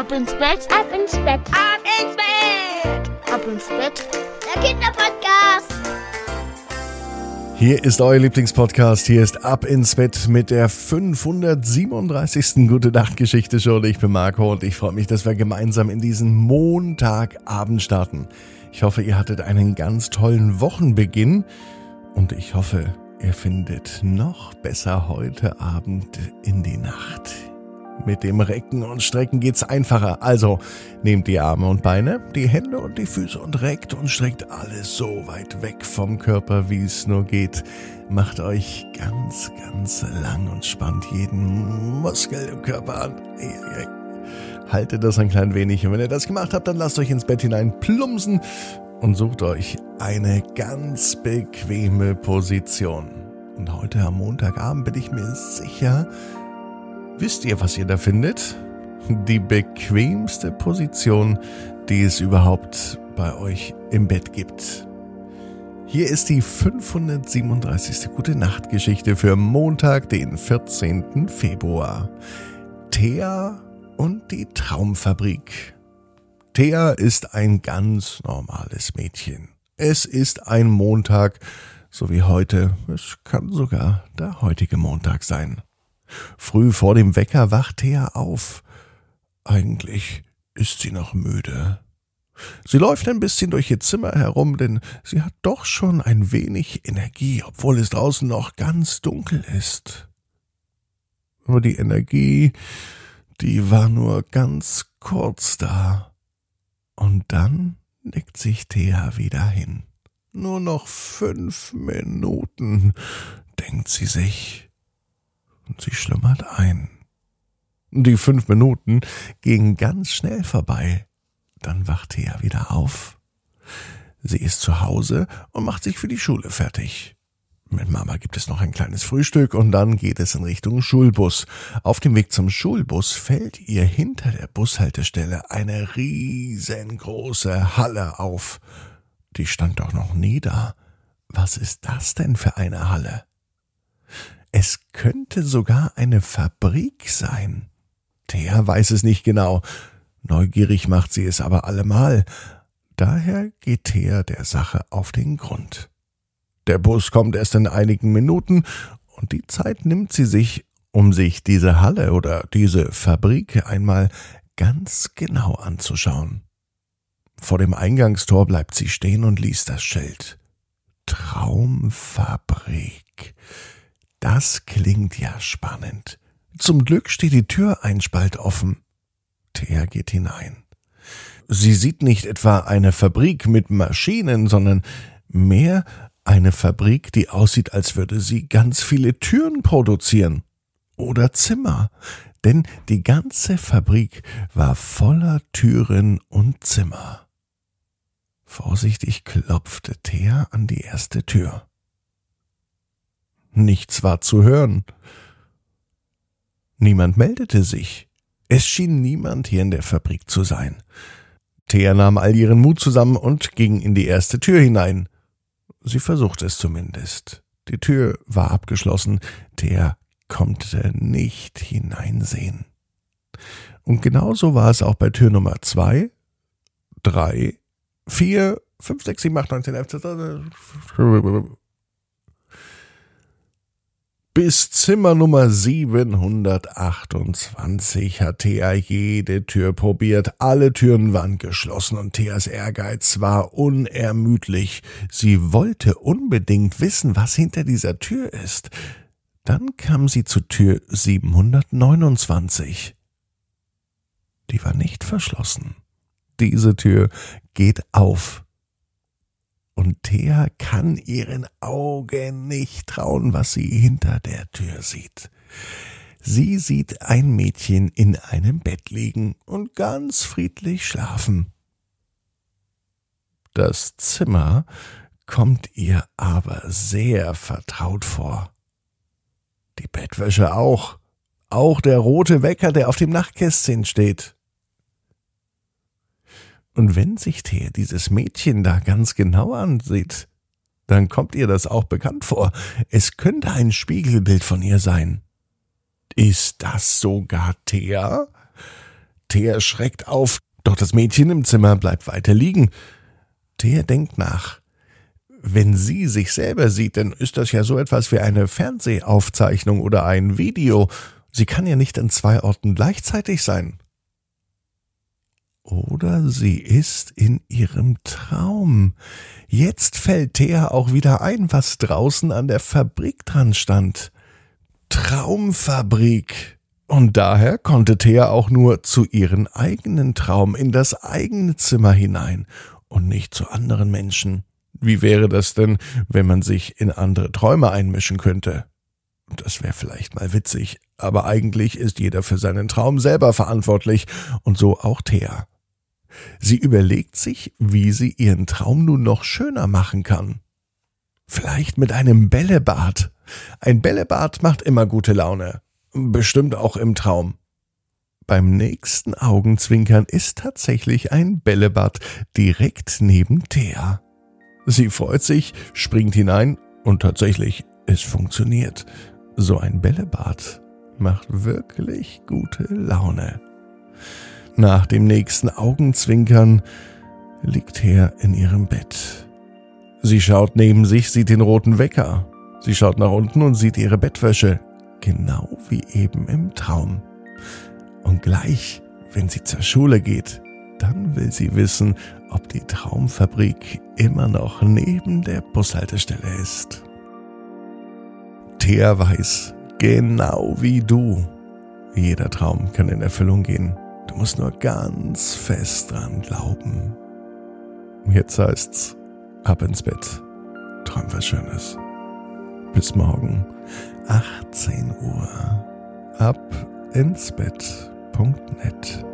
Ab ins Bett, ab ins Bett, ab ins Bett, ab ins Bett. Der Kinderpodcast. Hier ist euer Lieblingspodcast. Hier ist Ab ins Bett mit der 537. Gute Nacht Geschichte Show. Ich bin Marco und ich freue mich, dass wir gemeinsam in diesen Montagabend starten. Ich hoffe, ihr hattet einen ganz tollen Wochenbeginn und ich hoffe, ihr findet noch besser heute Abend in die Nacht. Mit dem Recken und Strecken geht's einfacher. Also nehmt die Arme und Beine, die Hände und die Füße und reckt und streckt alles so weit weg vom Körper, wie es nur geht. Macht euch ganz, ganz lang und spannt jeden Muskel im Körper an. Haltet das ein klein wenig und wenn ihr das gemacht habt, dann lasst euch ins Bett hinein plumpsen und sucht euch eine ganz bequeme Position. Und heute am Montagabend bin ich mir sicher, Wisst ihr, was ihr da findet? Die bequemste Position, die es überhaupt bei euch im Bett gibt. Hier ist die 537. Gute Nacht Geschichte für Montag, den 14. Februar. Thea und die Traumfabrik. Thea ist ein ganz normales Mädchen. Es ist ein Montag, so wie heute. Es kann sogar der heutige Montag sein. Früh vor dem Wecker wacht Thea auf. Eigentlich ist sie noch müde. Sie läuft ein bisschen durch ihr Zimmer herum, denn sie hat doch schon ein wenig Energie, obwohl es draußen noch ganz dunkel ist. Aber die Energie, die war nur ganz kurz da. Und dann legt sich Thea wieder hin. Nur noch fünf Minuten, denkt sie sich und sie schlummert ein. Die fünf Minuten gingen ganz schnell vorbei. Dann wachte er wieder auf. Sie ist zu Hause und macht sich für die Schule fertig. Mit Mama gibt es noch ein kleines Frühstück und dann geht es in Richtung Schulbus. Auf dem Weg zum Schulbus fällt ihr hinter der Bushaltestelle eine riesengroße Halle auf. Die stand doch noch nie da. Was ist das denn für eine Halle? Es könnte sogar eine Fabrik sein. Thea weiß es nicht genau. Neugierig macht sie es aber allemal. Daher geht Thea der Sache auf den Grund. Der Bus kommt erst in einigen Minuten und die Zeit nimmt sie sich, um sich diese Halle oder diese Fabrik einmal ganz genau anzuschauen. Vor dem Eingangstor bleibt sie stehen und liest das Schild. Traumfabrik. Das klingt ja spannend. Zum Glück steht die Tür ein Spalt offen. Thea geht hinein. Sie sieht nicht etwa eine Fabrik mit Maschinen, sondern mehr eine Fabrik, die aussieht, als würde sie ganz viele Türen produzieren. Oder Zimmer. Denn die ganze Fabrik war voller Türen und Zimmer. Vorsichtig klopfte Thea an die erste Tür. Nichts war zu hören. Niemand meldete sich. Es schien niemand hier in der Fabrik zu sein. Thea nahm all ihren Mut zusammen und ging in die erste Tür hinein. Sie versuchte es zumindest. Die Tür war abgeschlossen. Thea konnte nicht hineinsehen. Und genauso war es auch bei Tür Nummer zwei, drei, vier, fünf, sechs, sieben, acht, neun, zehn, elf, bis Zimmer Nummer 728 hat Thea jede Tür probiert. Alle Türen waren geschlossen und Theas Ehrgeiz war unermüdlich. Sie wollte unbedingt wissen, was hinter dieser Tür ist. Dann kam sie zu Tür 729. Die war nicht verschlossen. Diese Tür geht auf und Thea kann ihren Augen nicht trauen, was sie hinter der Tür sieht. Sie sieht ein Mädchen in einem Bett liegen und ganz friedlich schlafen. Das Zimmer kommt ihr aber sehr vertraut vor. Die Bettwäsche auch, auch der rote Wecker, der auf dem Nachtkästchen steht. Und wenn sich Thea dieses Mädchen da ganz genau ansieht, dann kommt ihr das auch bekannt vor. Es könnte ein Spiegelbild von ihr sein. Ist das sogar Thea? Thea schreckt auf, doch das Mädchen im Zimmer bleibt weiter liegen. Thea denkt nach. Wenn sie sich selber sieht, dann ist das ja so etwas wie eine Fernsehaufzeichnung oder ein Video. Sie kann ja nicht an zwei Orten gleichzeitig sein. Oder sie ist in ihrem Traum. Jetzt fällt Thea auch wieder ein, was draußen an der Fabrik dran stand. Traumfabrik. Und daher konnte Thea auch nur zu ihren eigenen Traum in das eigene Zimmer hinein und nicht zu anderen Menschen. Wie wäre das denn, wenn man sich in andere Träume einmischen könnte? Das wäre vielleicht mal witzig, aber eigentlich ist jeder für seinen Traum selber verantwortlich und so auch Thea. Sie überlegt sich, wie sie ihren Traum nun noch schöner machen kann. Vielleicht mit einem Bällebad. Ein Bällebad macht immer gute Laune. Bestimmt auch im Traum. Beim nächsten Augenzwinkern ist tatsächlich ein Bällebad direkt neben Thea. Sie freut sich, springt hinein und tatsächlich, es funktioniert. So ein Bällebad macht wirklich gute Laune. Nach dem nächsten Augenzwinkern liegt er in ihrem Bett. Sie schaut neben sich, sieht den roten Wecker. Sie schaut nach unten und sieht ihre Bettwäsche, genau wie eben im Traum. Und gleich, wenn sie zur Schule geht, dann will sie wissen, ob die Traumfabrik immer noch neben der Bushaltestelle ist. Thea weiß, genau wie du, jeder Traum kann in Erfüllung gehen. Du musst nur ganz fest dran glauben. Jetzt heißt's, ab ins Bett. Träum was Schönes. Bis morgen, 18 Uhr. Ab ins Bett.net.